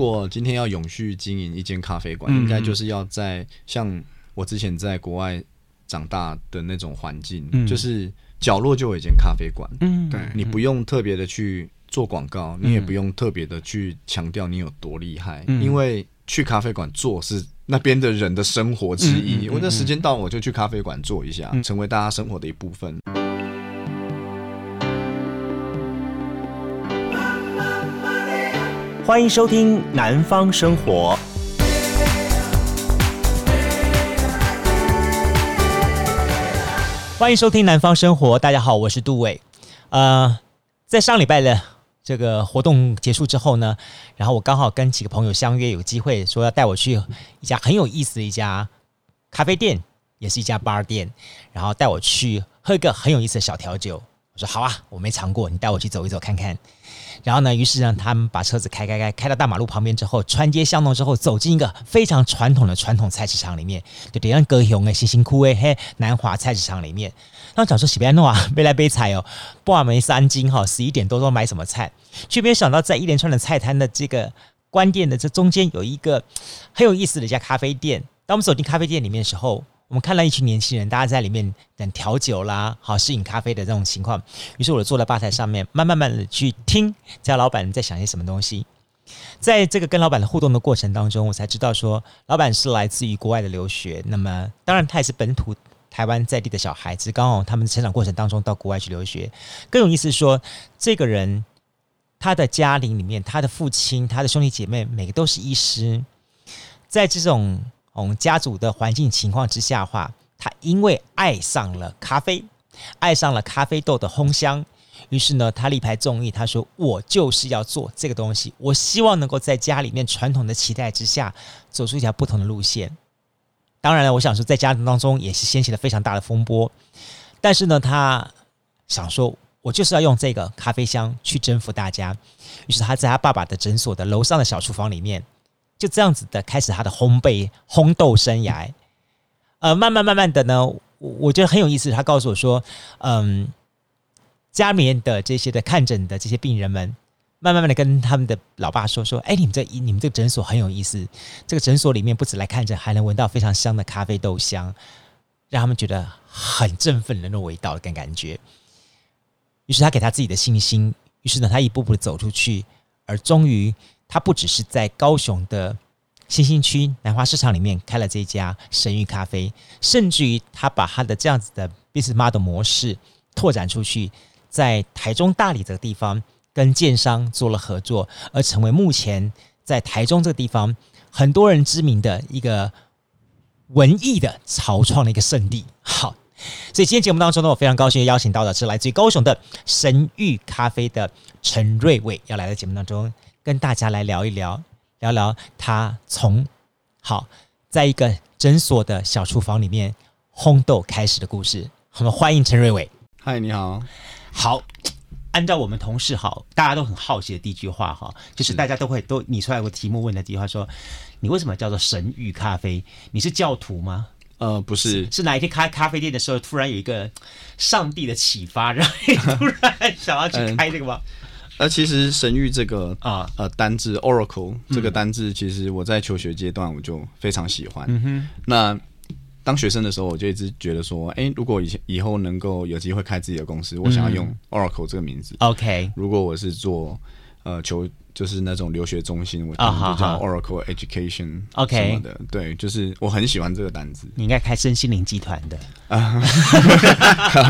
果今天要永续经营一间咖啡馆，嗯、应该就是要在像我之前在国外长大的那种环境，嗯、就是角落就有一间咖啡馆。嗯，对，你不用特别的去做广告，嗯、你也不用特别的去强调你有多厉害，嗯、因为去咖啡馆做是那边的人的生活之一。我的、嗯嗯嗯、时间到，我就去咖啡馆坐一下，嗯、成为大家生活的一部分。欢迎收听《南方生活》。欢迎收听《南方生活》，大家好，我是杜伟。呃，在上礼拜的这个活动结束之后呢，然后我刚好跟几个朋友相约，有机会说要带我去一家很有意思的一家咖啡店，也是一家 bar 店，然后带我去喝一个很有意思的小调酒。我说好啊，我没尝过，你带我去走一走看看。然后呢，于是让他们把车子开开开开到大马路旁边之后，穿街巷弄之后，走进一个非常传统的传统菜市场里面，就点上高雄的辛辛苦诶嘿南华菜市场里面。然后讲说喜边弄啊，没来杯菜哦，不啊没三斤哈，十一点多钟买什么菜？却没有想到在一连串的菜摊的这个关店的这中间有一个很有意思的一家咖啡店。当我们走进咖啡店里面的时候，我们看到一群年轻人，大家在里面等调酒啦，好试饮咖啡的这种情况。于是我就坐在吧台上面，慢慢慢的去听这家老板在想些什么东西。在这个跟老板的互动的过程当中，我才知道说，老板是来自于国外的留学。那么，当然他也是本土台湾在地的小孩子，刚好他们成长过程当中到国外去留学。更有意思是说，这个人他的家庭里面，他的父亲、他的兄弟姐妹，每个都是医师，在这种。我们家族的环境情况之下的话，他因为爱上了咖啡，爱上了咖啡豆的烘香，于是呢，他力排众议，他说：“我就是要做这个东西，我希望能够在家里面传统的期待之下，走出一条不同的路线。”当然了，我想说，在家庭当中也是掀起了非常大的风波，但是呢，他想说：“我就是要用这个咖啡香去征服大家。”于是他在他爸爸的诊所的楼上的小厨房里面。就这样子的开始他的烘焙烘豆生涯，呃，慢慢慢慢的呢，我觉得很有意思。他告诉我说，嗯，家里面的这些的看诊的这些病人们，慢慢慢的跟他们的老爸说说，哎，你们这你们这个诊所很有意思，这个诊所里面不止来看诊，还能闻到非常香的咖啡豆香，让他们觉得很振奋的那种味道跟感觉。于是他给他自己的信心，于是呢，他一步步的走出去，而终于。他不只是在高雄的新兴区南华市场里面开了这家神域咖啡，甚至于他把他的这样子的 business model 模式拓展出去，在台中大理这个地方跟建商做了合作，而成为目前在台中这个地方很多人知名的一个文艺的潮创的一个圣地。好，所以今天节目当中呢，我非常高兴邀请到的是来自于高雄的神域咖啡的陈瑞伟，要来到节目当中。跟大家来聊一聊，聊聊他从好在一个诊所的小厨房里面烘豆开始的故事。我们欢迎陈瑞伟。嗨，你好。好，按照我们同事好，大家都很好奇的第一句话哈，就是大家都会都你出来个题目问的第一句话说：你为什么叫做神域咖啡？你是教徒吗？呃，不是，是，哪一天开咖啡店的时候，突然有一个上帝的启发，然后你突然想要去开这个吗？嗯而其实神域这个啊呃单字 Oracle 这个单字，其实我在求学阶段我就非常喜欢。那当学生的时候，我就一直觉得说，哎，如果以前以后能够有机会开自己的公司，我想要用 Oracle 这个名字。OK。如果我是做呃求就是那种留学中心，我就叫 Oracle Education。OK。什么的，对，就是我很喜欢这个单子。你应该开身心灵集团的啊，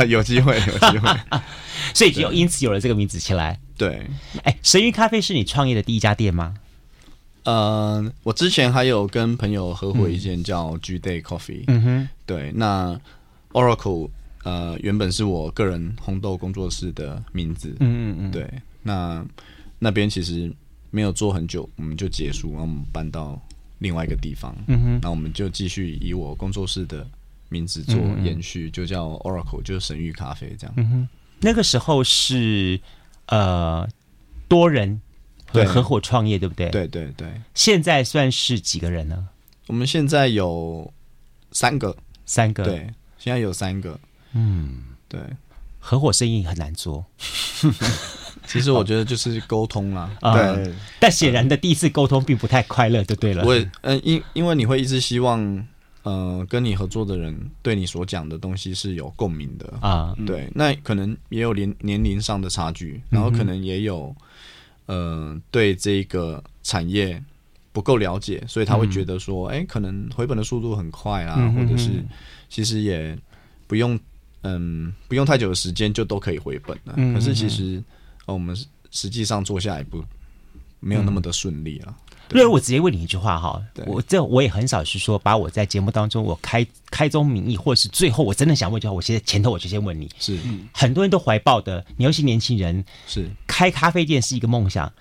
有机会，有机会。所以就因此有了这个名字起来。对，哎，神鱼咖啡是你创业的第一家店吗？呃，我之前还有跟朋友合伙一间叫 G Day Coffee。嗯哼，对，那 Oracle 呃原本是我个人红豆工作室的名字。嗯嗯嗯，对，那那边其实没有做很久，我们就结束，然后我们搬到另外一个地方。嗯哼，那我们就继续以我工作室的名字做延续，就叫 Oracle，就是神域咖啡这样。嗯哼，那个时候是。呃，多人对合伙创业，对不对？对对对。现在算是几个人呢？我们现在有三个，三个。对，现在有三个。嗯，对。合伙生意很难做，其实我觉得就是沟通啦，对。嗯、但显然的第一次沟通并不太快乐，就对了。我嗯，因因为你会一直希望，呃，跟你合作的人对你所讲的东西是有共鸣的啊。对，那可能也有年年龄上的差距，然后可能也有，呃，对这个产业不够了解，所以他会觉得说，哎、嗯欸，可能回本的速度很快啊，嗯、哼哼或者是其实也不用。嗯，不用太久的时间就都可以回本了。嗯、可是其实，哦、我们实际上做下一步没有那么的顺利啊。瑞、嗯，我直接问你一句话哈，我这我也很少是说把我在节目当中我开开宗明义，或是最后我真的想问一句话，我现在前头我就先问你。是，很多人都怀抱的，尤其年轻人是开咖啡店是一个梦想。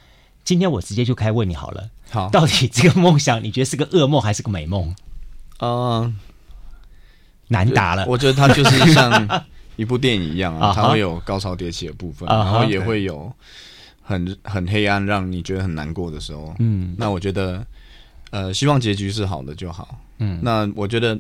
今天我直接就开问你好了，好，到底这个梦想你觉得是个噩梦还是个美梦？嗯。难答了，我觉得它就是像 一部电影一样啊，它会有高潮迭起的部分，然后也会有很很黑暗，让你觉得很难过的时候。嗯，那我觉得，呃，希望结局是好的就好。嗯，那我觉得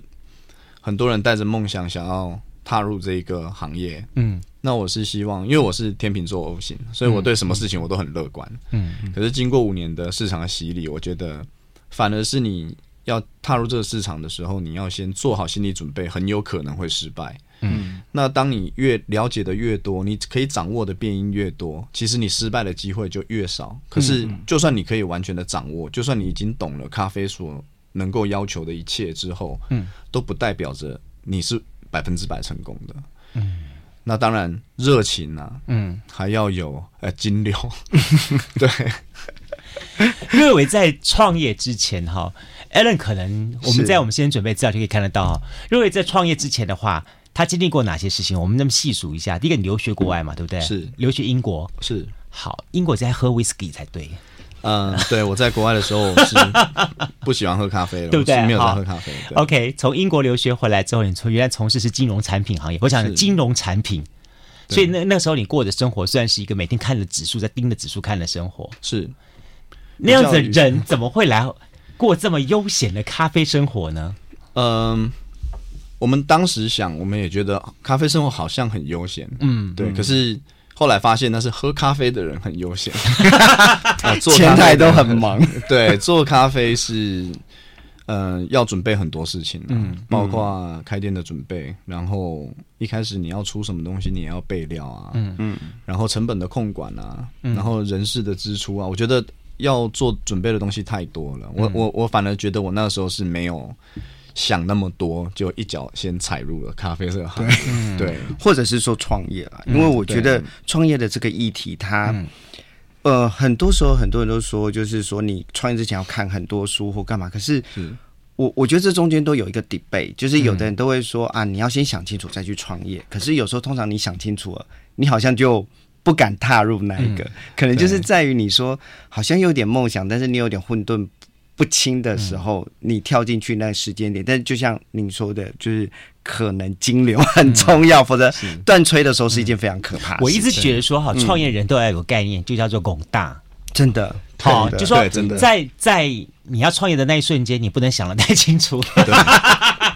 很多人带着梦想想要踏入这一个行业。嗯，那我是希望，因为我是天秤座 O 型，所以我对什么事情我都很乐观。嗯，可是经过五年的市场的洗礼，我觉得反而是你。要踏入这个市场的时候，你要先做好心理准备，很有可能会失败。嗯，那当你越了解的越多，你可以掌握的变因越多，其实你失败的机会就越少。可是，就算你可以完全的掌握，就算你已经懂了咖啡所能够要求的一切之后，嗯，都不代表着你是百分之百成功的。嗯，那当然热情啊，嗯，还要有呃金流。对，瑞伟在创业之前哈。Alan 可能我们在我们先准备资料就可以看得到，瑞伟在创业之前的话，他经历过哪些事情？我们那么细数一下。第一个，你留学国外嘛，对不对？是留学英国。是好，英国在喝威士忌才对。嗯，对，我在国外的时候是 不喜欢喝咖啡的，对不对？没有在喝咖啡。OK，从英国留学回来之后，你从原来从事是金融产品行业，我想金融产品，所以那那时候你过的生活算是一个每天看着指数在盯着指数看的生活。是那样子的人怎么会来？过这么悠闲的咖啡生活呢？嗯，我们当时想，我们也觉得咖啡生活好像很悠闲，嗯，对。可是后来发现，那是喝咖啡的人很悠闲，做前台都很忙。对，做咖啡是，呃，要准备很多事情，嗯，包括开店的准备，然后一开始你要出什么东西，你也要备料啊，嗯嗯，然后成本的控管啊，然后人事的支出啊，我觉得。要做准备的东西太多了，我我我反而觉得我那个时候是没有想那么多，就一脚先踩入了咖啡这个行业，对，或者是说创业了，因为我觉得创业的这个议题，它呃很多时候很多人都说，就是说你创业之前要看很多书或干嘛，可是我我觉得这中间都有一个 debate，就是有的人都会说啊，你要先想清楚再去创业，可是有时候通常你想清楚了，你好像就。不敢踏入那一个，嗯、可能就是在于你说好像有点梦想，但是你有点混沌不清的时候，嗯、你跳进去那个时间点。但是就像您说的，就是可能金流很重要，嗯、否则断吹的时候是一件非常可怕。我一直觉得说，哈，创业人都要有概念，就叫做拱大，真的。好，就说在在你要创业的那一瞬间，你不能想的太清楚。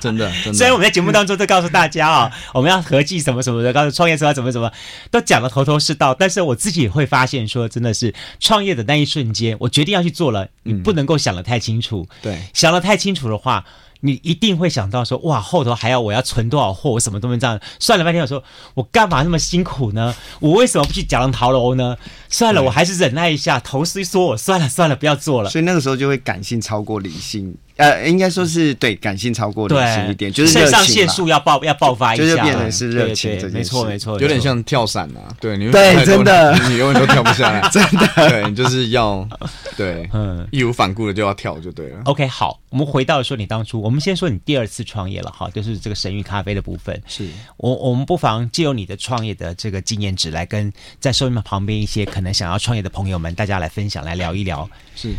真的，真的。虽然我们在节目当中都告诉大家啊，我们要合计什么什么的，告诉创业时候要怎么怎么，都讲的头头是道。但是我自己也会发现说，真的是创业的那一瞬间，我决定要去做了，你不能够想得太清楚。对，想得太清楚的话。你一定会想到说，哇，后头还要我要存多少货，我什么都没这样。算了半天，我说我干嘛那么辛苦呢？我为什么不去讲桃楼呢？算了，我还是忍耐一下。头是说我算了算了，不要做了。所以那个时候就会感性超过理性。呃，应该说是对感性超过理性一点，就是肾上腺素要爆要爆发一下，就是变成是热情，没错没错，有点像跳伞啊，对，你对真的，你永远都跳不下来，真的，对你就是要 对，嗯，义无反顾的就要跳就对了。OK，好，我们回到说你当初，我们先说你第二次创业了哈，就是这个神域咖啡的部分，是。我我们不妨借由你的创业的这个经验值来跟在收音机旁边一些可能想要创业的朋友们，大家来分享来聊一聊，是。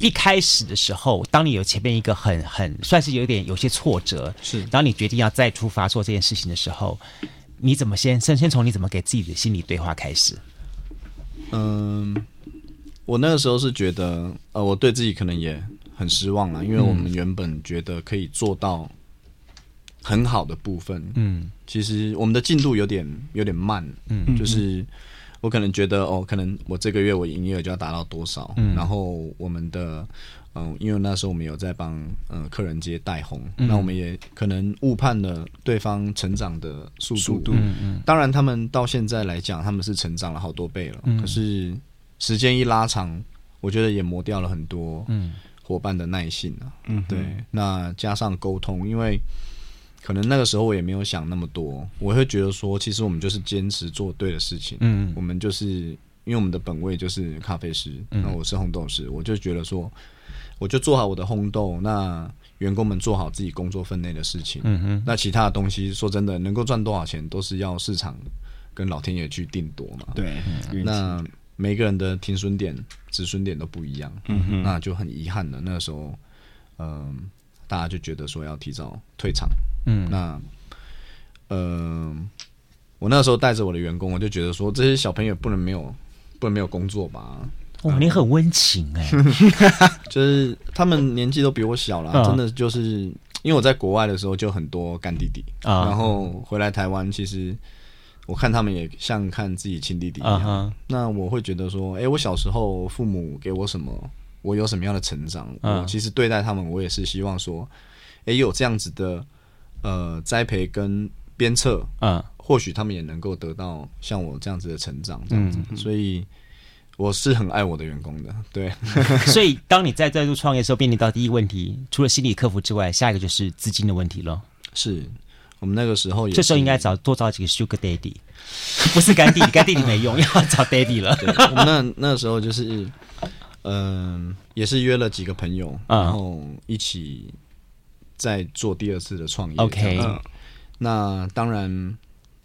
一开始的时候，当你有前面一个很很算是有点有些挫折，是当你决定要再出发做这件事情的时候，你怎么先先先从你怎么给自己的心理对话开始？嗯，我那个时候是觉得，呃，我对自己可能也很失望了，因为我们原本觉得可以做到很好的部分，嗯，其实我们的进度有点有点慢，嗯，就是。我可能觉得哦，可能我这个月我营业额就要达到多少，嗯、然后我们的嗯，因为那时候我们有在帮呃客人接带红，嗯、那我们也可能误判了对方成长的速度。速度嗯嗯。当然，他们到现在来讲，他们是成长了好多倍了。嗯、可是时间一拉长，我觉得也磨掉了很多伙伴的耐性啊。嗯，对。那加上沟通，因为。可能那个时候我也没有想那么多，我会觉得说，其实我们就是坚持做对的事情。嗯，我们就是因为我们的本位就是咖啡师，那我是烘豆师，我就觉得说，我就做好我的烘豆，那员工们做好自己工作分内的事情。嗯哼，那其他的东西，说真的，能够赚多少钱，都是要市场跟老天爷去定夺嘛。对，那每个人的停损点、止损点都不一样。嗯哼，那就很遗憾的，那个时候，嗯。大家就觉得说要提早退场，嗯，那，呃，我那时候带着我的员工，我就觉得说这些小朋友不能没有，不能没有工作吧？哇，你很温情哎，就是他们年纪都比我小了，真的就是因为我在国外的时候就很多干弟弟，然后回来台湾，其实我看他们也像看自己亲弟弟一样，那我会觉得说，哎，我小时候父母给我什么？我有什么样的成长？我其实对待他们，我也是希望说，哎，有这样子的呃栽培跟鞭策，嗯，或许他们也能够得到像我这样子的成长，这样子。所以我是很爱我的员工的，对。所以当你在再度创业的时候，面临到第一问题，除了心理克服之外，下一个就是资金的问题了。是我们那个时候也，这时候应该找多找几个 Sugar Daddy，不是干弟弟，干弟弟没用，要找 Daddy 了。我们那那个时候就是。嗯，也是约了几个朋友，然后一起再做第二次的创业。OK，那当然，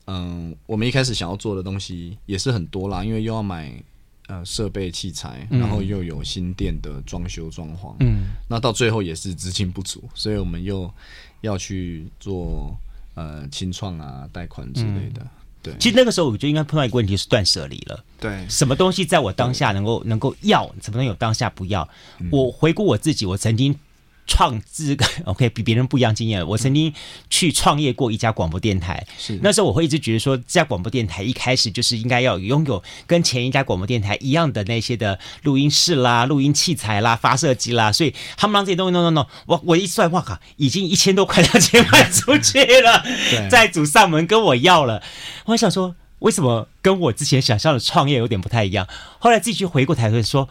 嗯，我们一开始想要做的东西也是很多啦，因为又要买呃设备器材，然后又有新店的装修装潢，嗯，那到最后也是资金不足，所以我们又要去做呃清创啊、贷款之类的。对，其实那个时候我就应该碰到一个问题，是断舍离了。对，什么东西在我当下能够能够要，什么东西我当下不要。我回顾我自己，我曾经。创这个 OK 比别人不一样经验。我曾经去创业过一家广播电台，是那时候我会一直觉得说，这家广播电台一开始就是应该要拥有跟前一家广播电台一样的那些的录音室啦、录音器材啦、发射机啦，所以他们让这些东西弄弄弄，我我一算，哇靠，已经一千多块两千卖出去了，债主上门跟我要了，我想说，为什么跟我之前想象的创业有点不太一样？后来自己去回过头来说，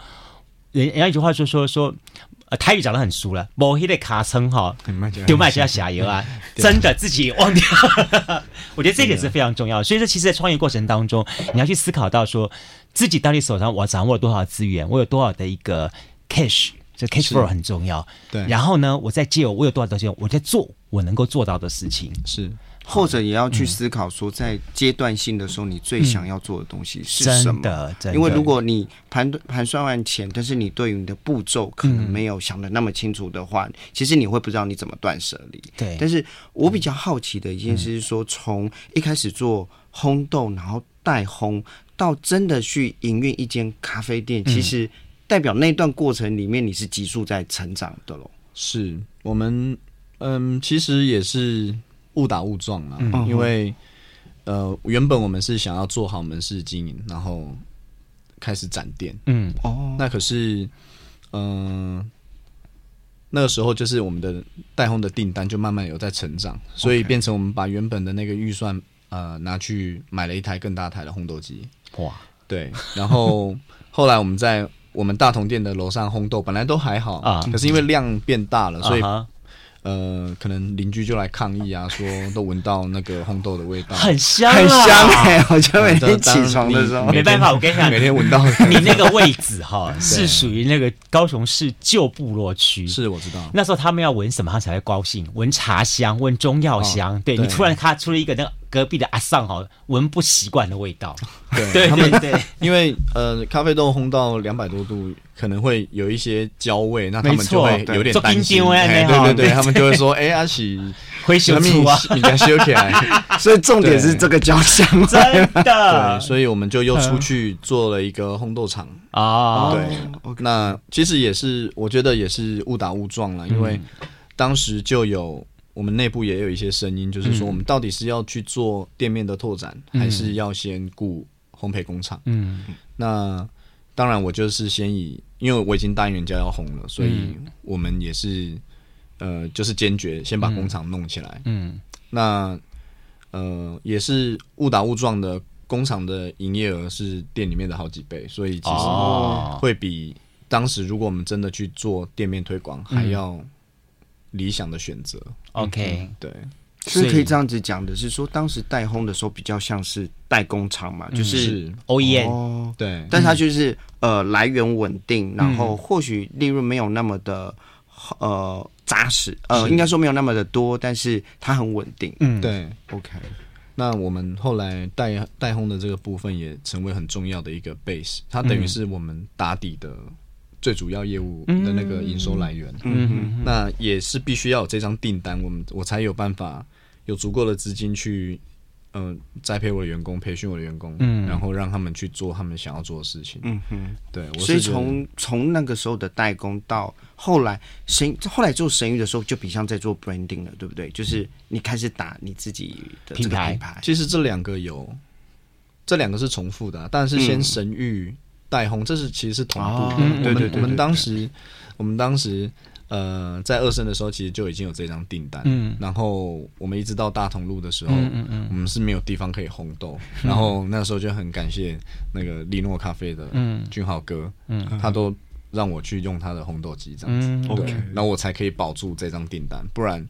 人人家一句话就说说说。呃，台语讲的很熟了，某一类卡称哈，丢卖家下游啊，真的自己忘掉。我觉得这点是非常重要的。所以说，其实，在创业过程当中，你要去思考到说，自己到底手上我掌握了多少资源，我有多少的一个 cash，这 cash flow 很重要。对。然后呢，我再借我有多少东西，我在做我能够做到的事情。是。或者也要去思考说，在阶段性的时候，你最想要做的东西是什么？因为如果你盘盘算完钱，但是你对于你的步骤可能没有想的那么清楚的话，其实你会不知道你怎么断舍离。对。但是我比较好奇的一件事是说，从一开始做烘豆，然后代烘，到真的去营运一间咖啡店，其实代表那段过程里面你是急速在成长的喽。是我们，嗯，其实也是。误打误撞啊，嗯、因为呃，原本我们是想要做好门市经营，然后开始展店。嗯，哦，那可是，嗯、呃，那个时候就是我们的代烘的订单就慢慢有在成长，所以变成我们把原本的那个预算呃拿去买了一台更大台的烘豆机。哇，对，然后 后来我们在我们大同店的楼上烘豆，本来都还好啊，可是因为量变大了，所以。呃，可能邻居就来抗议啊，说都闻到那个红豆的味道，很香，很香哎！好像每天起床的时候，没办法，我跟你讲，每天闻到。你那个位置哈，是属于那个高雄市旧部落区，是我知道。那时候他们要闻什么，他才会高兴？闻茶香，闻中药香。对，你突然他出了一个那个。隔壁的阿尚哈闻不习惯的味道，对 对他们对，因为呃咖啡豆烘到两百多度，可能会有一些焦味，那他们就会有点担心。对对对，他们就会说：“哎，阿喜会修出啊，你该修起来。”所以重点是这个焦香，真的。对，所以我们就又出去做了一个烘豆厂啊。对，那其实也是，我觉得也是误打误撞了，因为当时就有。我们内部也有一些声音，就是说，我们到底是要去做店面的拓展，嗯、还是要先雇烘焙工厂。嗯，那当然我就是先以，因为我已经答应人家要红了，所以我们也是呃，就是坚决先把工厂弄起来。嗯，那呃也是误打误撞的，工厂的营业额是店里面的好几倍，所以其实会比当时如果我们真的去做店面推广还要理想的选择。OK，对。是可以这样子讲的，是说当时代烘的时候比较像是代工厂嘛，就是 OEM，对，但它就是呃来源稳定，然后或许利润没有那么的呃扎实，呃应该说没有那么的多，但是它很稳定。嗯，对，OK。那我们后来代代烘的这个部分也成为很重要的一个 base，它等于是我们打底的最主要业务的那个营收来源。嗯哼，那也是必须要有这张订单，我们我才有办法。有足够的资金去，嗯、呃，栽培我的员工，培训我的员工，嗯，然后让他们去做他们想要做的事情，嗯哼，对。所以从从那个时候的代工到后来神，后来做神域的时候，就比像在做 branding 了，对不对？就是你开始打你自己的品牌。品牌其实这两个有，这两个是重复的、啊，但是先神諭代烘，这是其实是同步对，对，对，我们我们当时，我们当时。呃，在二声的时候，其实就已经有这张订单。嗯，然后我们一直到大同路的时候，嗯嗯，嗯我们是没有地方可以烘豆。嗯、然后那时候就很感谢那个利诺咖啡的俊豪哥，嗯，他都让我去用他的烘豆机这样子。嗯、对，然后我才可以保住这张订单。不然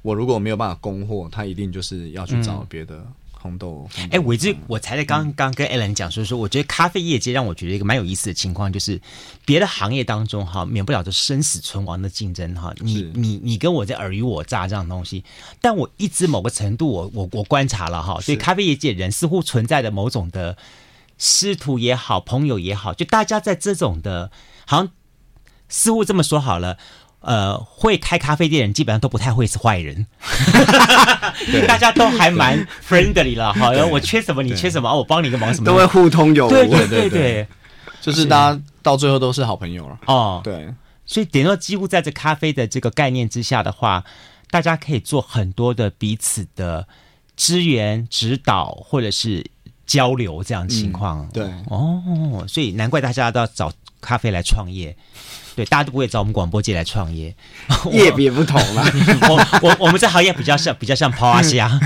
我如果没有办法供货，他一定就是要去找别的。哎、欸，我一直我才在刚刚跟 Alan 讲，说说，我觉得咖啡业界让我觉得一个蛮有意思的情况，就是别的行业当中哈，免不了就生死存亡的竞争哈，你你你跟我在尔虞我诈这样的东西，但我一直某个程度我，我我我观察了哈，所以咖啡业界人似乎存在的某种的师徒也好，朋友也好，就大家在这种的，好像似乎这么说好了。呃，会开咖啡店的人基本上都不太会是坏人，对。大家都还蛮 friendly 了。好，然后我缺什么你缺什么，我帮你个忙什么，都会互通有无。对对对对，就是大家到最后都是好朋友了。哦，对，所以等于说，几乎在这咖啡的这个概念之下的话，大家可以做很多的彼此的支援、指导或者是交流这样的情况。嗯、对，哦，所以难怪大家都要找咖啡来创业。对，大家都不会找我们广播界来创业，业别不同了。我我我们这行业比较像比较像抛虾。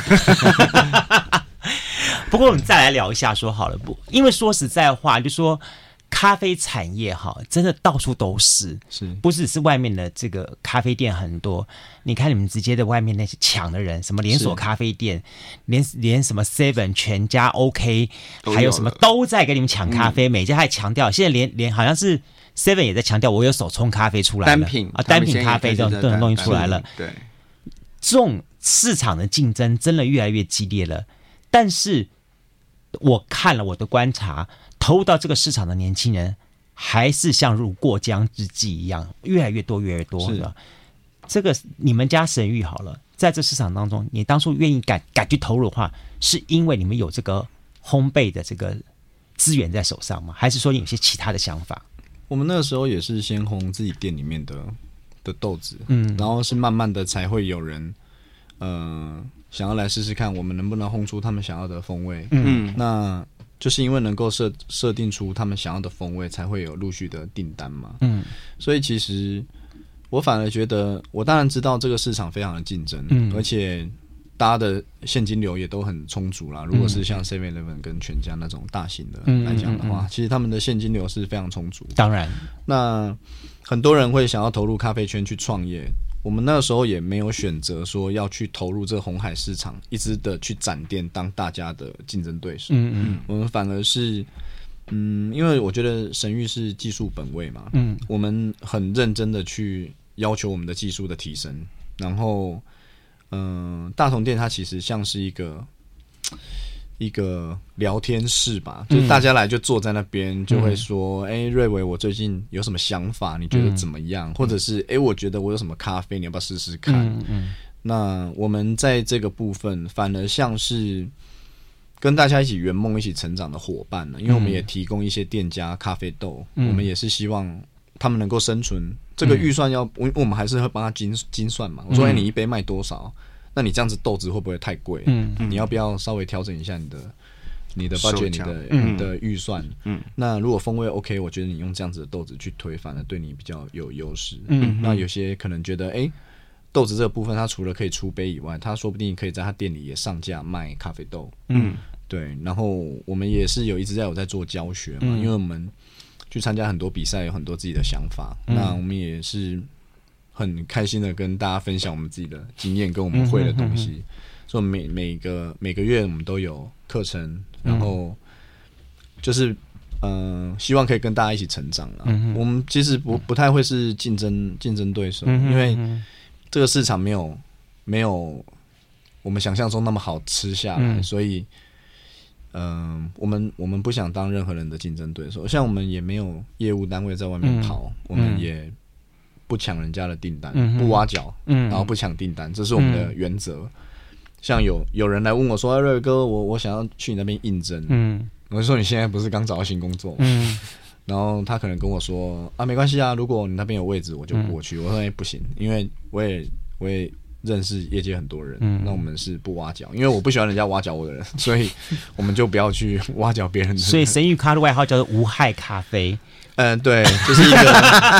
不过我们再来聊一下，说好了不？因为说实在话，就说咖啡产业哈，真的到处都是，是不是只是外面的这个咖啡店很多？你看你们直接在外面那些抢的人，什么连锁咖啡店，是连连什么 Seven、全家、OK，有还有什么都在给你们抢咖啡，嗯、每家还强调，现在连连好像是。Seven 也在强调，我有手冲咖啡出来了，单品啊，单品咖啡都都能弄出来了。对，这种市场的竞争真的越来越激烈了。但是我看了我的观察，投入到这个市场的年轻人还是像入过江之鲫一样，越来越多，越来越多。是的？这个你们家神域好了，在这市场当中，你当初愿意敢敢去投入的话，是因为你们有这个烘焙的这个资源在手上吗？还是说你有些其他的想法？我们那个时候也是先烘自己店里面的的豆子，嗯，然后是慢慢的才会有人，呃，想要来试试看我们能不能烘出他们想要的风味，嗯，那就是因为能够设设定出他们想要的风味，才会有陆续的订单嘛，嗯，所以其实我反而觉得，我当然知道这个市场非常的竞争，嗯，而且。大家的现金流也都很充足啦。如果是像 Seven Eleven 跟全家那种大型的来讲的话，其实他们的现金流是非常充足。当然，那很多人会想要投入咖啡圈去创业。我们那个时候也没有选择说要去投入这个红海市场，一直的去展店当大家的竞争对手。嗯嗯，我们反而是，嗯，因为我觉得神域是技术本位嘛。嗯，我们很认真的去要求我们的技术的提升，然后。嗯，大同店它其实像是一个一个聊天室吧，就是大家来就坐在那边，就会说：“哎、嗯，瑞维，我最近有什么想法？你觉得怎么样？”嗯、或者是：“哎，我觉得我有什么咖啡，你要不要试试看？”嗯，嗯，那我们在这个部分反而像是跟大家一起圆梦、一起成长的伙伴呢，因为我们也提供一些店家咖啡豆，嗯、我们也是希望他们能够生存。这个预算要我，我们还是会帮他精精算嘛。我说，哎，你一杯卖多少？那你这样子豆子会不会太贵？嗯，你要不要稍微调整一下你的你的 budget，你的、嗯、你的预算，嗯，那如果风味 OK，我觉得你用这样子的豆子去推，反而对你比较有优势。嗯，那有些可能觉得，哎、欸，豆子这个部分，它除了可以出杯以外，它说不定可以在他店里也上架卖咖啡豆。嗯，对。然后我们也是有一直在有在做教学嘛，嗯、因为我们去参加很多比赛，有很多自己的想法。嗯、那我们也是很开心的跟大家分享我们自己的经验跟我们会的东西。嗯哼哼哼。所以每每个每个月我们都有课程，然后就是嗯、呃，希望可以跟大家一起成长了。嗯、我们其实不不太会是竞争竞争对手，嗯、因为这个市场没有没有我们想象中那么好吃下来，嗯、所以嗯、呃，我们我们不想当任何人的竞争对手。像我们也没有业务单位在外面跑，嗯、我们也不抢人家的订单，嗯、不挖角，嗯、然后不抢订单，这是我们的原则。嗯像有有人来问我说：“瑞哥，我我想要去你那边应征。”嗯，我就说：“你现在不是刚找到新工作？”嗯，然后他可能跟我说：“啊，没关系啊，如果你那边有位置，我就过去。嗯”我说：“哎、欸，不行，因为我也我也认识业界很多人，嗯、那我们是不挖角，因为我不喜欢人家挖角我的人，所以我们就不要去挖角别人的人。所以神域咖的外号叫做无害咖啡。嗯，对，就是一个，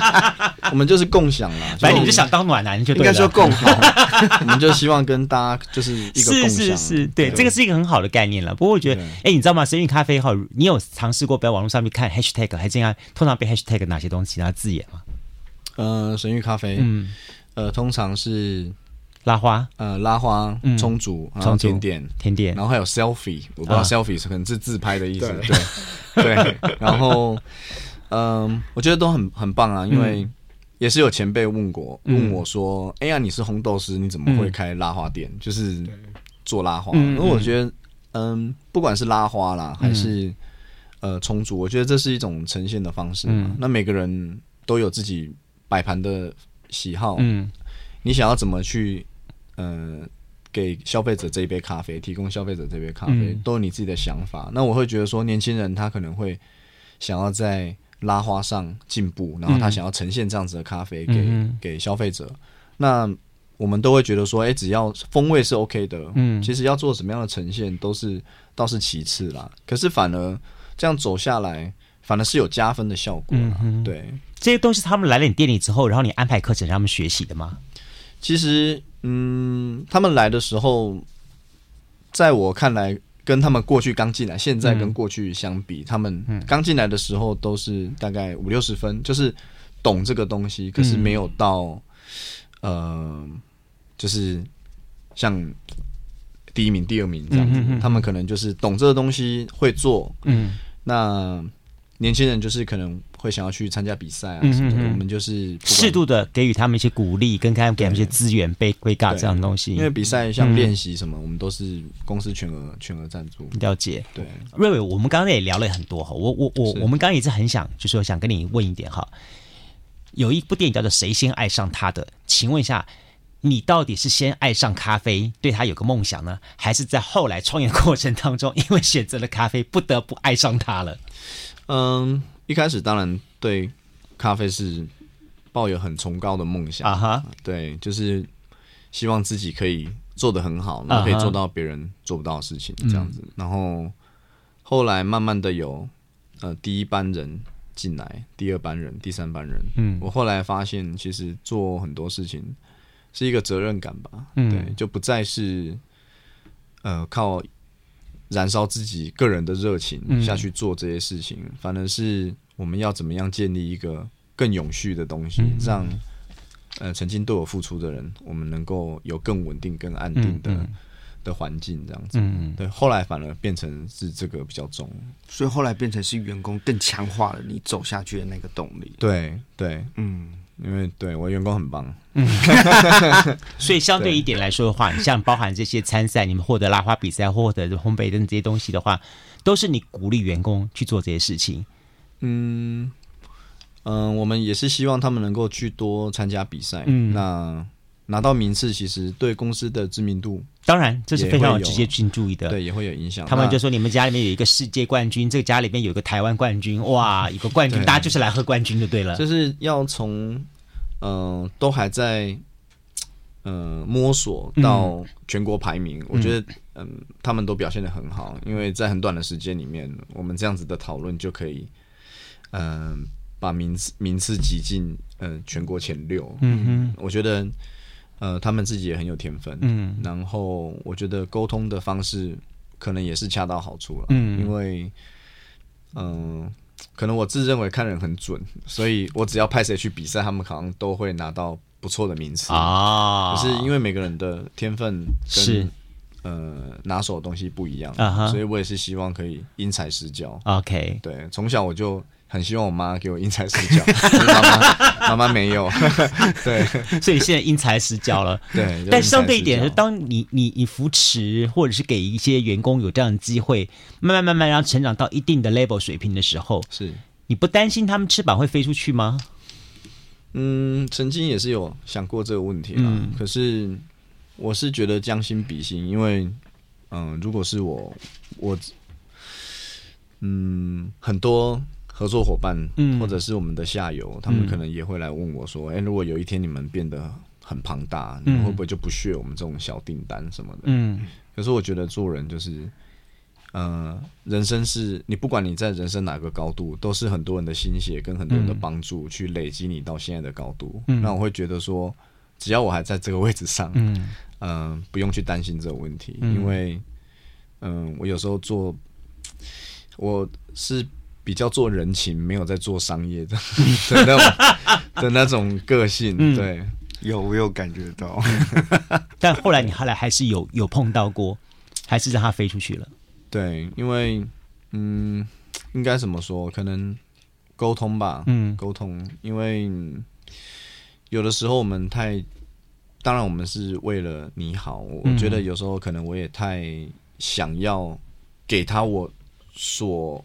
我们就是共享啦。反正你们就想当暖男，就应该说共好。我们就希望跟大家就是一个共享，是是是，对，这个是一个很好的概念了。不过我觉得，哎，你知道吗？神諭咖啡哈，你有尝试过在网络上面看 hashtag，还是这样？通常被 hashtag 哪些东西？其他字眼吗？呃，神諭咖啡，嗯，呃，通常是拉花，呃，拉花充足，然后甜点，甜点，然后还有 selfie，我不知道 selfie 是可能是自拍的意思，对对，然后。嗯，我觉得都很很棒啊，因为也是有前辈问过，问我说：“哎呀，你是烘豆师，你怎么会开拉花店？就是做拉花？”因为我觉得，嗯，不管是拉花啦，还是呃冲煮，我觉得这是一种呈现的方式嘛。那每个人都有自己摆盘的喜好，嗯，你想要怎么去，呃，给消费者这一杯咖啡，提供消费者这杯咖啡，都有你自己的想法。那我会觉得说，年轻人他可能会想要在拉花上进步，然后他想要呈现这样子的咖啡给、嗯、给消费者，那我们都会觉得说，哎、欸，只要风味是 OK 的，嗯，其实要做什么样的呈现都是倒是其次啦。可是反而这样走下来，反而是有加分的效果啦。嗯、哼对，这些都是他们来了你店里之后，然后你安排课程让他们学习的吗？其实，嗯，他们来的时候，在我看来。跟他们过去刚进来，现在跟过去相比，嗯、他们刚进来的时候都是大概五六十分，就是懂这个东西，可是没有到，嗯、呃，就是像第一名、第二名这样子。嗯、哼哼他们可能就是懂这个东西，会做。嗯，那年轻人就是可能。会想要去参加比赛啊什么的，我们就是适度的给予他们一些鼓励，跟给他们给他们一些资源，被规格这样的东西。因为比赛像练习什么，嗯、我们都是公司全额全额赞助。了解，对。瑞伟，我们刚刚也聊了很多哈，我我我我们刚刚也是很想，就是说想跟你问一点哈。有一部电影叫做《谁先爱上他的》，请问一下，你到底是先爱上咖啡，对他有个梦想呢，还是在后来创业过程当中，因为选择了咖啡，不得不爱上它了？嗯。一开始当然对咖啡是抱有很崇高的梦想啊，uh. 对，就是希望自己可以做得很好，然后可以做到别人做不到的事情这样子。Uh. 然后后来慢慢的有呃第一班人进来，第二班人，第三班人，嗯，我后来发现其实做很多事情是一个责任感吧，嗯，对，就不再是呃靠。燃烧自己个人的热情下去做这些事情，嗯、反而是我们要怎么样建立一个更永续的东西，嗯、让呃曾经对我付出的人，我们能够有更稳定、更安定的、嗯、的环境，这样子。嗯、对，后来反而变成是这个比较重，所以后来变成是员工更强化了你走下去的那个动力。对对，嗯。因为对我员工很棒，嗯，所以相对一点来说的话，对像包含这些参赛，你们获得拉花比赛，获得烘焙等这些东西的话，都是你鼓励员工去做这些事情。嗯嗯，我们也是希望他们能够去多参加比赛，嗯，那。拿到名次，其实对公司的知名度，当然这是非常有直接性注意的，对，也会有影响。他们就说，你们家里面有一个世界冠军，这个家里面有一个台湾冠军，哇，一个冠军，大家就是来喝冠军就对了。就是要从，嗯、呃，都还在，嗯、呃，摸索到全国排名。嗯、我觉得，嗯，他们都表现的很好，因为在很短的时间里面，我们这样子的讨论就可以，嗯、呃，把名次名次挤进嗯全国前六。嗯哼，我觉得呃他们自己也很有天分。嗯，然后我觉得沟通的方式可能也是恰到好处了。嗯，因为嗯、呃，可能我自认为看人很准，所以我只要派谁去比赛，他们好像都会拿到不错的名次啊。可是因为每个人的天分是。呃，拿手的东西不一样，uh huh. 所以我也是希望可以因材施教。OK，对，从小我就很希望我妈给我因材施教，妈妈妈妈没有，对，所以现在因材施教了。对，但相对一点是，当你你你扶持或者是给一些员工有这样的机会，慢慢慢慢让成长到一定的 level 水平的时候，是你不担心他们翅膀会飞出去吗？嗯，曾经也是有想过这个问题啊，嗯、可是。我是觉得将心比心，因为，嗯、呃，如果是我，我，嗯，很多合作伙伴，嗯，或者是我们的下游，他们可能也会来问我说，哎、嗯，如果有一天你们变得很庞大，你们会不会就不屑我们这种小订单什么的？嗯，可是我觉得做人就是，呃，人生是你不管你在人生哪个高度，都是很多人的心血跟很多人的帮助去累积你到现在的高度。嗯，那我会觉得说，只要我还在这个位置上，嗯。嗯、呃，不用去担心这个问题，嗯、因为，嗯、呃，我有时候做，我是比较做人情，没有在做商业的 的那种的那种个性。嗯、对，有我有感觉到，但后来你后来还是有有碰到过，还是让他飞出去了。对，因为，嗯，应该怎么说？可能沟通吧，嗯，沟通，因为有的时候我们太。当然，我们是为了你好。我觉得有时候可能我也太想要给他我所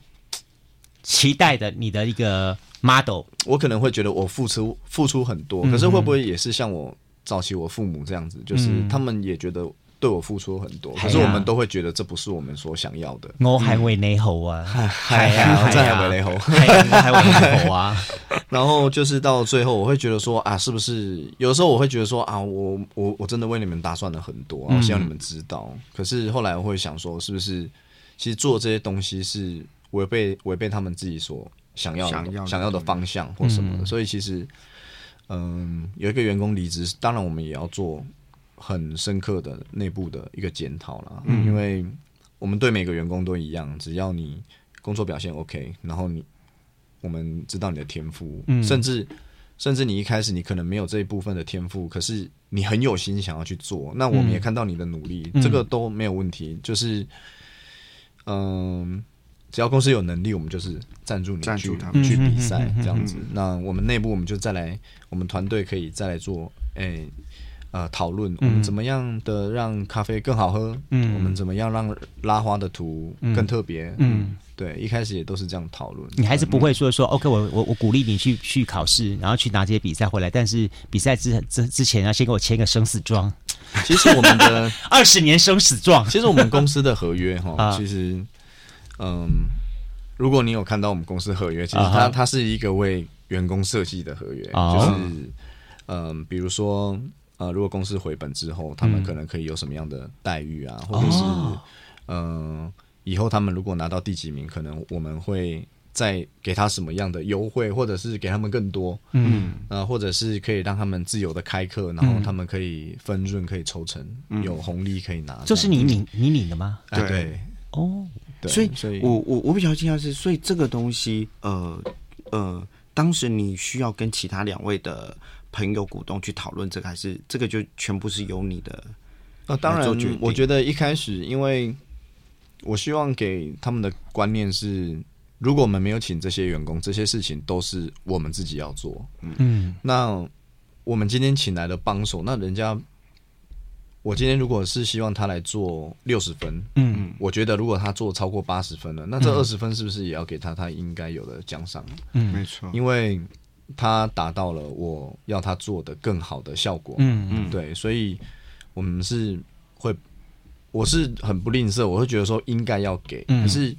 期待的你的一个 model。我可能会觉得我付出付出很多，可是会不会也是像我早期我父母这样子，就是他们也觉得。对我付出很多，可是我们都会觉得这不是我们所想要的。我还为你好啊，系啊，真系为你好，我还为你好啊。然后就是到最后，我会觉得说啊，是不是有时候我会觉得说啊，我我我真的为你们打算了很多，我希望你们知道。嗯、可是后来我会想说，是不是其实做这些东西是违背违背他们自己所想要想要想要的方向或什么的？嗯、所以其实，嗯，有一个员工离职，当然我们也要做。很深刻的内部的一个检讨了，嗯、因为我们对每个员工都一样，只要你工作表现 OK，然后你我们知道你的天赋，嗯、甚至甚至你一开始你可能没有这一部分的天赋，可是你很有心想要去做，那我们也看到你的努力，嗯、这个都没有问题。就是嗯，只要公司有能力，我们就是赞助你去去比赛这样子。那我们内部我们就再来，我们团队可以再来做，哎、欸。呃，讨论我们怎么样的让咖啡更好喝？嗯，我们怎么样让拉花的图更特别？嗯，对，一开始也都是这样讨论。你还是不会说说，OK，我我我鼓励你去去考试，然后去拿这些比赛回来，但是比赛之之之前要先给我签个生死状。其实我们的 二十年生死状，其实我们公司的合约哈，其实嗯，如果你有看到我们公司合约，其实它它是一个为员工设计的合约，就是嗯，比如说。呃，如果公司回本之后，他们可能可以有什么样的待遇啊？嗯、或者是，嗯、呃，以后他们如果拿到第几名，可能我们会再给他什么样的优惠，或者是给他们更多，嗯，呃，或者是可以让他们自由的开课，然后他们可以分润，可以抽成，嗯、有红利可以拿。这是你领你领的吗？对对哦，对所以，所以我我我比较惊讶是，所以这个东西，呃呃，当时你需要跟其他两位的。朋友股东去讨论这个，还是这个就全部是由你的？那当然，我觉得一开始，因为我希望给他们的观念是，如果我们没有请这些员工，这些事情都是我们自己要做。嗯，那我们今天请来的帮手，那人家，我今天如果是希望他来做六十分，嗯，我觉得如果他做超过八十分了，那这二十分是不是也要给他他应该有的奖赏？嗯，没错，因为。他达到了我要他做的更好的效果，嗯嗯，对，所以我们是会，我是很不吝啬，我会觉得说应该要给，嗯、可是，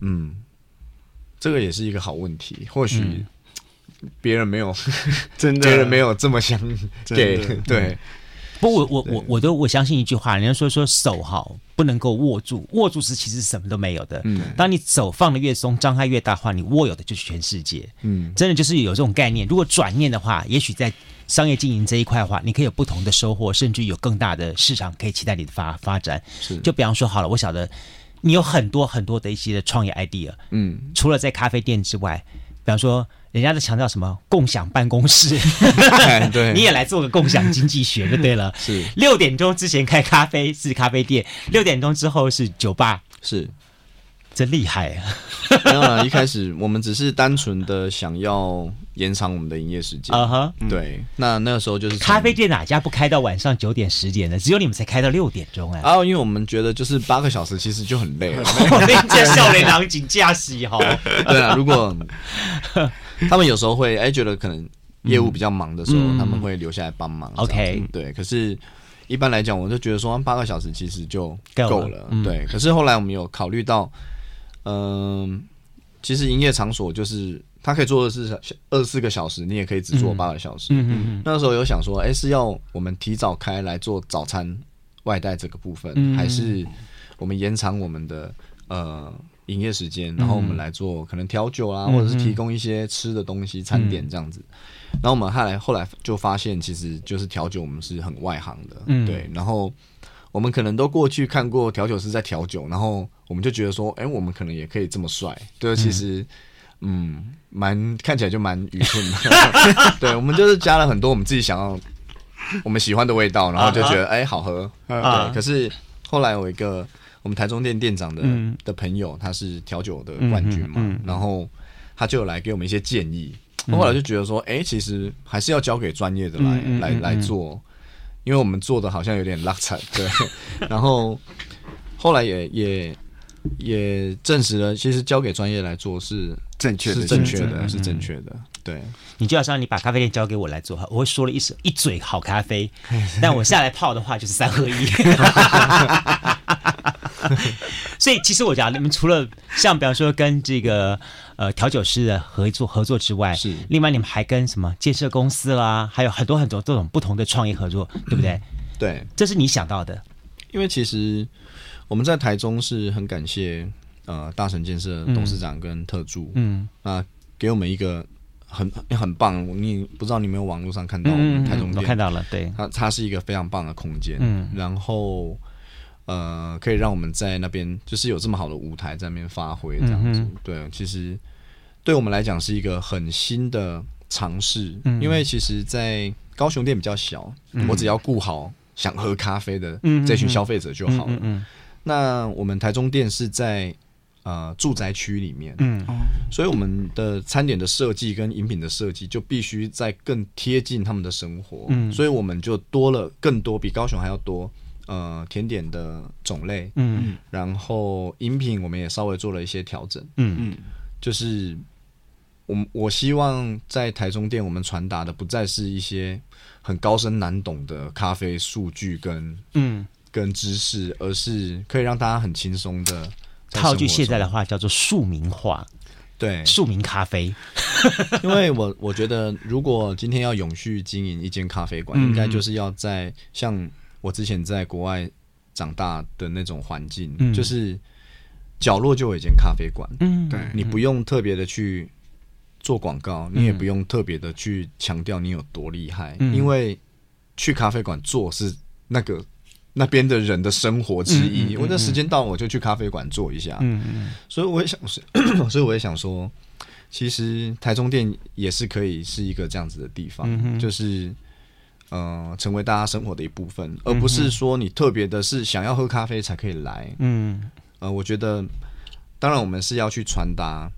嗯，这个也是一个好问题，或许别人没有，真的，别人没有这么想给，对。不，我我我我都我相信一句话，人家说说手哈不能够握住，握住时其实什么都没有的。嗯，当你手放的越松，张开越大话，你握有的就是全世界。嗯，真的就是有这种概念。如果转念的话，也许在商业经营这一块的话，你可以有不同的收获，甚至有更大的市场可以期待你的发发展。是，就比方说好了，我晓得你有很多很多的一些的创业 idea。嗯，除了在咖啡店之外，比方说。人家在强调什么共享办公室，对，你也来做个共享经济学就对了。是。六点钟之前开咖啡是咖啡店，六点钟之后是酒吧，是真厉害啊！没有啊，一开始我们只是单纯的想要延长我们的营业时间。啊哈，对，那那个时候就是咖啡店哪家不开到晚上九点十点的？只有你们才开到六点钟哎。然后因为我们觉得就是八个小时其实就很累了，这笑脸囊紧驾驶哈。对啊，如果。他们有时候会哎，觉得可能业务比较忙的时候，嗯、他们会留下来帮忙。OK，对。可是，一般来讲，我就觉得说八个小时其实就够了。了对。嗯、可是后来我们有考虑到，嗯、呃，其实营业场所就是它可以做的是二十四个小时，你也可以只做八个小时。嗯嗯嗯。那时候有想说，哎，是要我们提早开来做早餐外带这个部分，嗯、还是我们延长我们的呃？营业时间，然后我们来做可能调酒啊，嗯、或者是提供一些吃的东西、嗯、餐点这样子。然后我们后来后来就发现，其实就是调酒，我们是很外行的，嗯、对。然后我们可能都过去看过调酒师在调酒，然后我们就觉得说，哎，我们可能也可以这么帅。对，其实嗯，蛮、嗯、看起来就蛮愚蠢的。对，我们就是加了很多我们自己想要、我们喜欢的味道，然后就觉得哎、uh huh. 好喝。Uh huh. 对，可是后来有一个。我们台中店店长的、嗯、的朋友，他是调酒的冠军嘛，然后他就来给我们一些建议。嗯、后来就觉得说，哎，其实还是要交给专业的来、来来做，因为我们做的好像有点拉惨。对，然后后来也也也证实了，其实交给专业来做是正确的，是正确的，是正确的。对，你就好像你把咖啡店交给我来做，我会说了一手一嘴好咖啡，但我下来泡的话就是三合一。所以，其实我讲，你们除了像比方说跟这个呃调酒师的合作合作之外，是另外你们还跟什么建设公司啦，还有很多很多这种不同的创业合作，对不对？嗯、对，这是你想到的。因为其实我们在台中是很感谢呃大成建设董事长跟特助，嗯。啊、呃，给我们一个很很棒，你不知道你有没有网络上看到台中店、看到了，对，它它是一个非常棒的空间，嗯，然后。呃，可以让我们在那边就是有这么好的舞台在那边发挥，这样子。嗯、对，其实对我们来讲是一个很新的尝试，嗯、因为其实，在高雄店比较小，嗯、我只要顾好想喝咖啡的这群消费者就好了。那我们台中店是在呃住宅区里面，嗯，所以我们的餐点的设计跟饮品的设计就必须在更贴近他们的生活，嗯，所以我们就多了更多，比高雄还要多。呃，甜点的种类，嗯，然后饮品我们也稍微做了一些调整，嗯嗯，就是我我希望在台中店我们传达的不再是一些很高深难懂的咖啡数据跟嗯跟知识，而是可以让大家很轻松的套句现在的话叫做庶民化，对，庶民咖啡，因为我我觉得如果今天要永续经营一间咖啡馆，嗯、应该就是要在像。我之前在国外长大的那种环境，嗯、就是角落就有一间咖啡馆，嗯，对，你不用特别的去做广告，嗯、你也不用特别的去强调你有多厉害，嗯、因为去咖啡馆做是那个那边的人的生活之一。嗯嗯嗯、我那时间到，我就去咖啡馆坐一下，嗯嗯，所以我也想说，所以我也想说，其实台中店也是可以是一个这样子的地方，嗯、就是。呃，成为大家生活的一部分，而不是说你特别的是想要喝咖啡才可以来。嗯，呃，我觉得，当然我们是要去传达，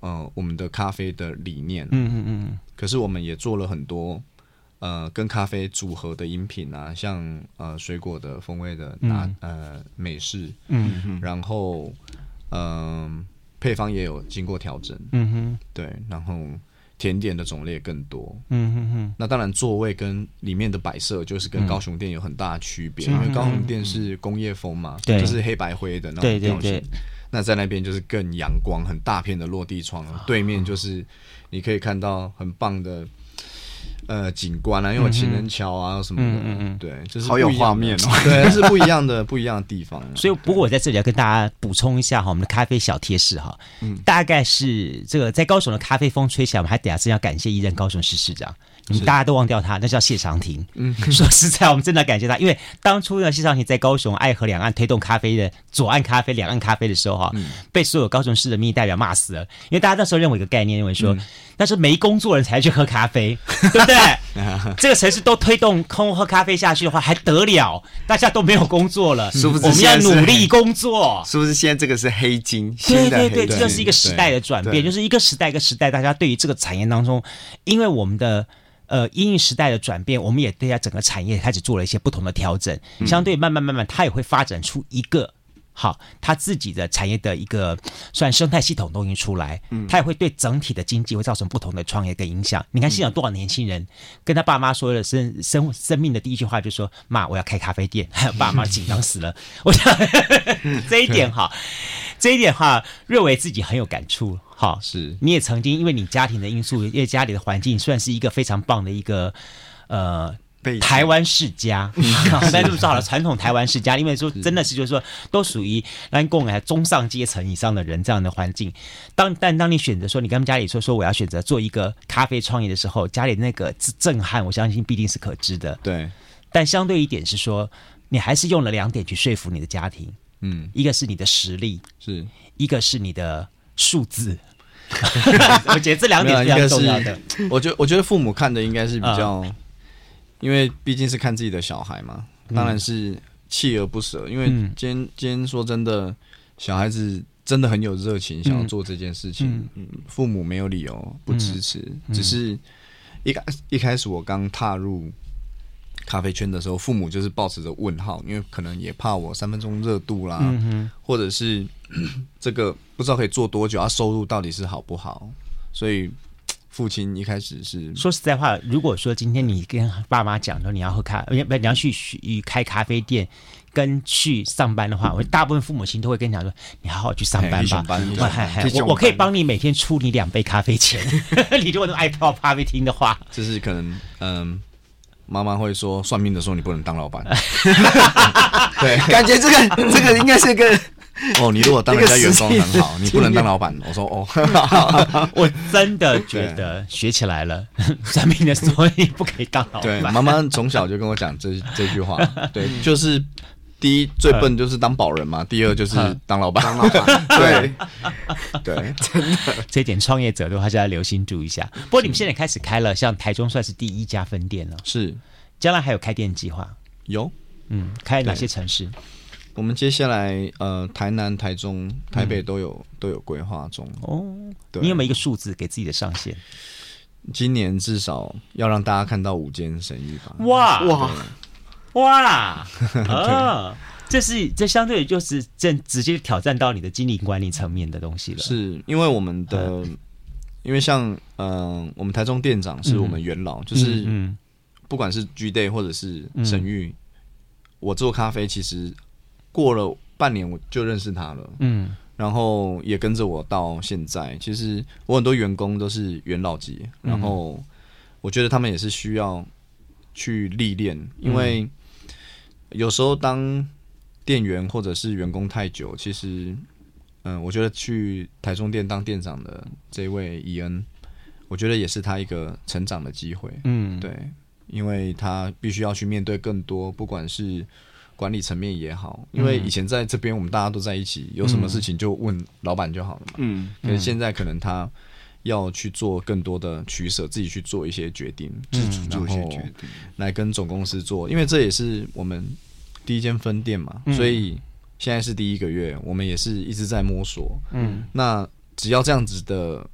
呃，我们的咖啡的理念。嗯嗯嗯。可是我们也做了很多，呃，跟咖啡组合的饮品啊，像呃水果的风味的拿、嗯、呃美式。嗯哼。然后，嗯、呃，配方也有经过调整。嗯哼。对，然后。甜点的种类更多，嗯哼哼。那当然，座位跟里面的摆设就是跟高雄店有很大的区别，嗯、因为高雄店是工业风嘛，对就是黑白灰的那种调性。那在那边就是更阳光，很大片的落地窗，对面就是你可以看到很棒的呃景观啊，因为有情人桥啊什么的，嗯嗯，对，就是好有画面哦，对，是不一样的不一样的地方。所以，不过我在这里要跟大家补充一下哈，我们的咖啡小贴士哈，嗯，大概是这个在高雄的咖啡风吹起来，我们还得真要感谢一任高雄市市长。你大家都忘掉他，那叫谢长廷。嗯，说实在，我们真的感谢他，因为当初呢，谢长廷在高雄爱河两岸推动咖啡的左岸咖啡、两岸咖啡的时候，哈，被所有高雄市的民意代表骂死了。因为大家那时候认为一个概念，认为说，那是没工作人才去喝咖啡，对不对？这个城市都推动空喝咖啡下去的话，还得了？大家都没有工作了，是不是？我们要努力工作，是不是？现在这个是黑金，对对对，这就是一个时代的转变，就是一个时代一个时代，大家对于这个产业当中，因为我们的。呃，因应时代的转变，我们也对它整个产业开始做了一些不同的调整。相对慢慢慢慢，它也会发展出一个好，它自己的产业的一个算生态系统都已经出来。嗯，它也会对整体的经济会造成不同的创业跟影响。你看，现在有多少年轻人跟他爸妈说了生生生命的第一句话，就说：“妈，我要开咖啡店。”还有爸妈紧张死了。我想 这一点哈，这一点哈，瑞维自己很有感触。好，是。你也曾经因为你家庭的因素，因为家里的环境算是一个非常棒的一个呃台湾世家，但是。说好了传统台湾世家，因为说真的是就是说都属于南共来中上阶层以上的人这样的环境。当但当你选择说你跟他们家里说说我要选择做一个咖啡创业的时候，家里那个震撼，我相信必定是可知的。对，但相对一点是说，你还是用了两点去说服你的家庭，嗯，一个是你的实力，是。一个是你的数字。我觉得这两点比较重要的。我觉得，我觉得父母看的应该是比较，嗯、因为毕竟是看自己的小孩嘛，当然是锲而不舍。因为今天，今天说真的，小孩子真的很有热情，想要做这件事情，嗯，父母没有理由不支持。只是一开一开始我刚踏入咖啡圈的时候，父母就是抱持着问号，因为可能也怕我三分钟热度啦，或者是。这个不知道可以做多久，他收入到底是好不好？所以父亲一开始是说实在话，如果说今天你跟爸妈讲说你要喝咖，不你要去去开咖啡店跟去上班的话，我大部分父母亲都会跟你讲说，你好好去上班吧。我 我可以帮你每天出你两杯咖啡钱。你如果都爱泡咖啡厅的话，就是可能嗯，妈妈会说算命的时候你不能当老板。对，感觉这个这个应该是个。哦，你如果当人家员工很好，你不能当老板。我说哦，我真的觉得 学起来了，算命的所以不可以当老板。对，妈妈从小就跟我讲这这句话。对，就是第一最笨就是当保人嘛，第二就是当老板。当老板，对对，真的，这点创业者都还是要留心注意一下。不过你们现在开始开了，像台中算是第一家分店了，是，将来还有开店计划？有，嗯，开哪些城市？我们接下来呃，台南、台中、台北都有、嗯、都有规划中哦。对，你有没有一个数字给自己的上限？今年至少要让大家看到五间神域吧。哇哇哇！啊，这是这相对就是这直接挑战到你的经营管理层面的东西了。是因为我们的，嗯、因为像嗯、呃，我们台中店长是我们元老，嗯、就是嗯，不管是 G Day 或者是神域，嗯、我做咖啡其实。过了半年我就认识他了，嗯，然后也跟着我到现在。其实我很多员工都是元老级，然后我觉得他们也是需要去历练，因为有时候当店员或者是员工太久，其实，嗯，我觉得去台中店当店长的这位伊恩，我觉得也是他一个成长的机会，嗯，对，因为他必须要去面对更多，不管是。管理层面也好，因为以前在这边我们大家都在一起，有什么事情就问老板就好了嘛。嗯，可是现在可能他要去做更多的取舍，自己去做一些决定，自主做一些决定，来跟总公司做。因为这也是我们第一间分店嘛，所以现在是第一个月，我们也是一直在摸索。嗯，那只要这样子的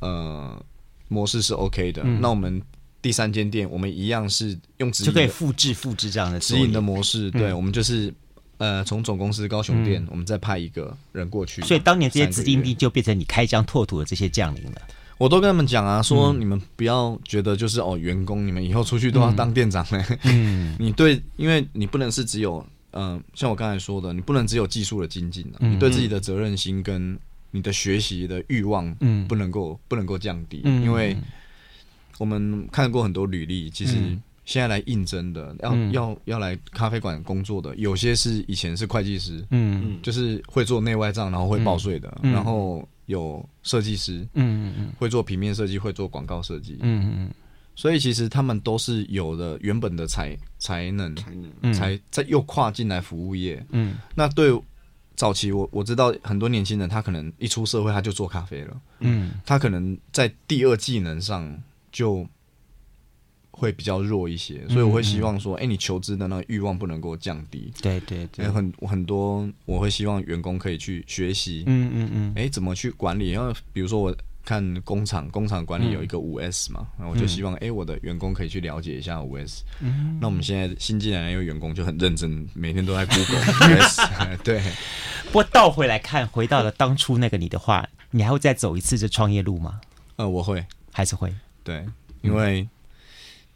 呃模式是 OK 的，那我们。第三间店，我们一样是用直营就可以复制复制这样的直营的模式。对，嗯、我们就是呃，从总公司高雄店，嗯、我们再派一个人过去。所以当年这些子弟兵就变成你开疆拓土的这些将领了。我都跟他们讲啊，说你们不要觉得就是哦，员工你们以后出去都要当店长呢。嗯，你对，因为你不能是只有嗯、呃，像我刚才说的，你不能只有技术的精进、啊嗯、你对自己的责任心跟你的学习的欲望，嗯，不能够不能够降低，嗯、因为。我们看过很多履历，其实现在来应征的，嗯、要要要来咖啡馆工作的，有些是以前是会计师，嗯。嗯，就是会做内外账，然后会报税的，嗯、然后有设计师，嗯嗯嗯，会做平面设计，会做广告设计，嗯嗯，所以其实他们都是有的原本的才才能，才能，才再又跨进来服务业，嗯，那对。早期我我知道很多年轻人，他可能一出社会他就做咖啡了，嗯，他可能在第二技能上就会比较弱一些，所以我会希望说，哎、你求知的那个欲望不能够降低，对对对，很很多我会希望员工可以去学习，嗯嗯嗯，哎、欸，怎么去管理？因为比如说我。看工厂，工厂管理有一个五 S 嘛，然后我就希望，哎，我的员工可以去了解一下五 S。那我们现在新进来的员工就很认真，每天都在 Google 五 S。对。不过倒回来看，回到了当初那个你的话，你还会再走一次这创业路吗？呃，我会，还是会。对，因为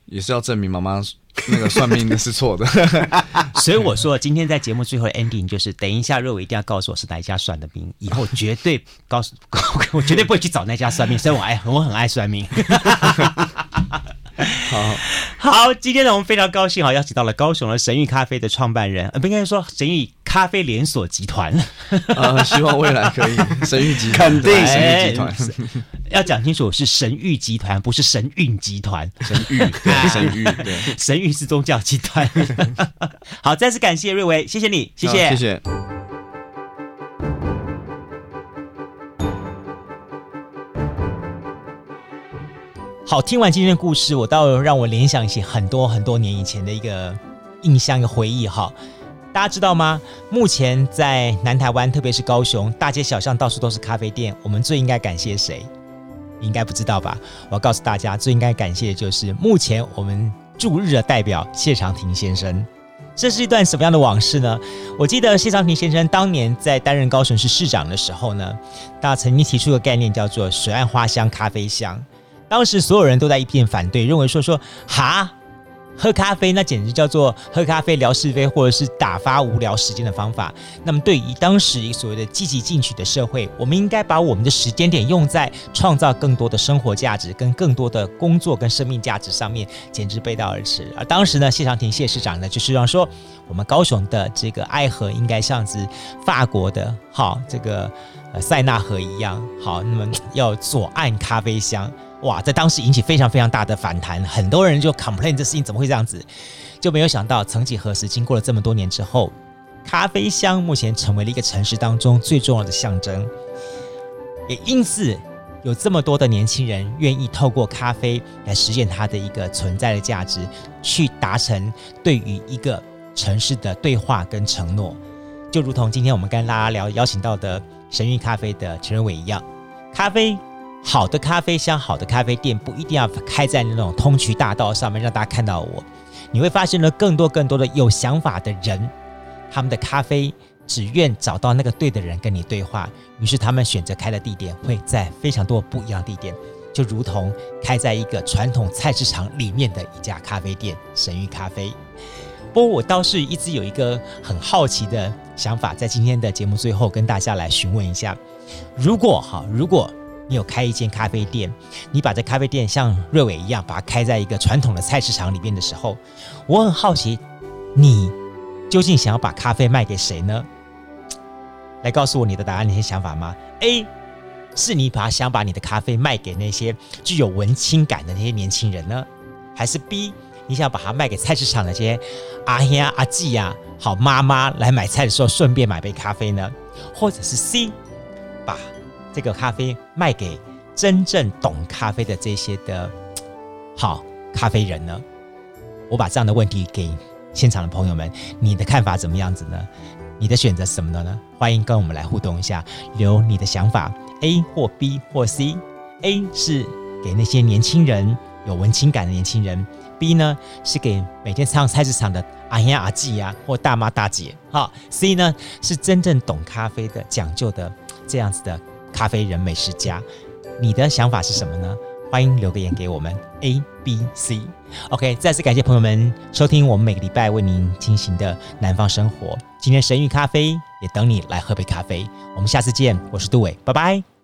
也是要证明妈妈。那个算命的是错的，所以我说今天在节目最后的 ending 就是，等一下若伟一定要告诉我是哪一家算的命，以后绝对告诉，我绝对不会去找那家算命，所以我爱我很爱算命。好好，今天呢，我们非常高兴哈，邀请到了高雄的神域咖啡的创办人，呃，不应该说神諭咖啡连锁集团。呃，希望未来可以神域集团，肯定神域集团。要讲清楚，是神域集团，不是神韵集团。神域，对，神域，对，神域是宗教集团。好，再次感谢瑞维，谢谢你，谢谢，谢谢。好，听完今天的故事，我倒让我联想起很多很多年以前的一个印象、一个回忆。哈，大家知道吗？目前在南台湾，特别是高雄，大街小巷到处都是咖啡店。我们最应该感谢谁？应该不知道吧？我要告诉大家，最应该感谢的就是目前我们驻日的代表谢长廷先生。这是一段什么样的往事呢？我记得谢长廷先生当年在担任高雄市市长的时候呢，他曾经提出一个概念，叫做“水岸花香咖啡香”。当时所有人都在一片反对，认为说说哈，喝咖啡那简直叫做喝咖啡聊是非，或者是打发无聊时间的方法。那么，对于当时所谓的积极进取的社会，我们应该把我们的时间点用在创造更多的生活价值跟更多的工作跟生命价值上面，简直背道而驰。而当时呢，谢长廷谢市长呢，就是让说我们高雄的这个爱河应该像是法国的好这个呃塞纳河一样好，那么要左岸咖啡香。哇，在当时引起非常非常大的反弹，很多人就 complain 这事情怎么会这样子，就没有想到，曾几何时，经过了这么多年之后，咖啡香目前成为了一个城市当中最重要的象征，也因此有这么多的年轻人愿意透过咖啡来实现它的一个存在的价值，去达成对于一个城市的对话跟承诺，就如同今天我们跟大家聊邀请到的神韵咖啡的陈仁伟一样，咖啡。好的咖啡香，好的咖啡店不一定要开在那种通衢大道上面，让大家看到我。你会发现呢，更多更多的有想法的人，他们的咖啡只愿找到那个对的人跟你对话，于是他们选择开的地点会在非常多不一样的地点，就如同开在一个传统菜市场里面的一家咖啡店——神域咖啡。不过我倒是一直有一个很好奇的想法，在今天的节目最后跟大家来询问一下：如果哈，如果你有开一间咖啡店，你把这咖啡店像瑞伟一样，把它开在一个传统的菜市场里面的时候，我很好奇，你究竟想要把咖啡卖给谁呢？来告诉我你的答案，你的想法吗？A 是你把想把你的咖啡卖给那些具有文青感的那些年轻人呢，还是 B 你想把它卖给菜市场那些阿兄阿姐呀、好妈妈来买菜的时候顺便买杯咖啡呢？或者是 C 把这个咖啡卖给真正懂咖啡的这些的好咖啡人呢？我把这样的问题给现场的朋友们，你的看法怎么样子呢？你的选择是什么呢？欢迎跟我们来互动一下，留你的想法，A 或 B 或 C。A 是给那些年轻人有文青感的年轻人，B 呢是给每天上菜市场的阿爷阿姐呀或大妈大姐。哈，C 呢是真正懂咖啡的讲究的这样子的。咖啡人美食家，你的想法是什么呢？欢迎留个言给我们 A B C。OK，再次感谢朋友们收听我们每个礼拜为您进行的南方生活。今天神谕咖啡也等你来喝杯咖啡。我们下次见，我是杜伟，拜拜。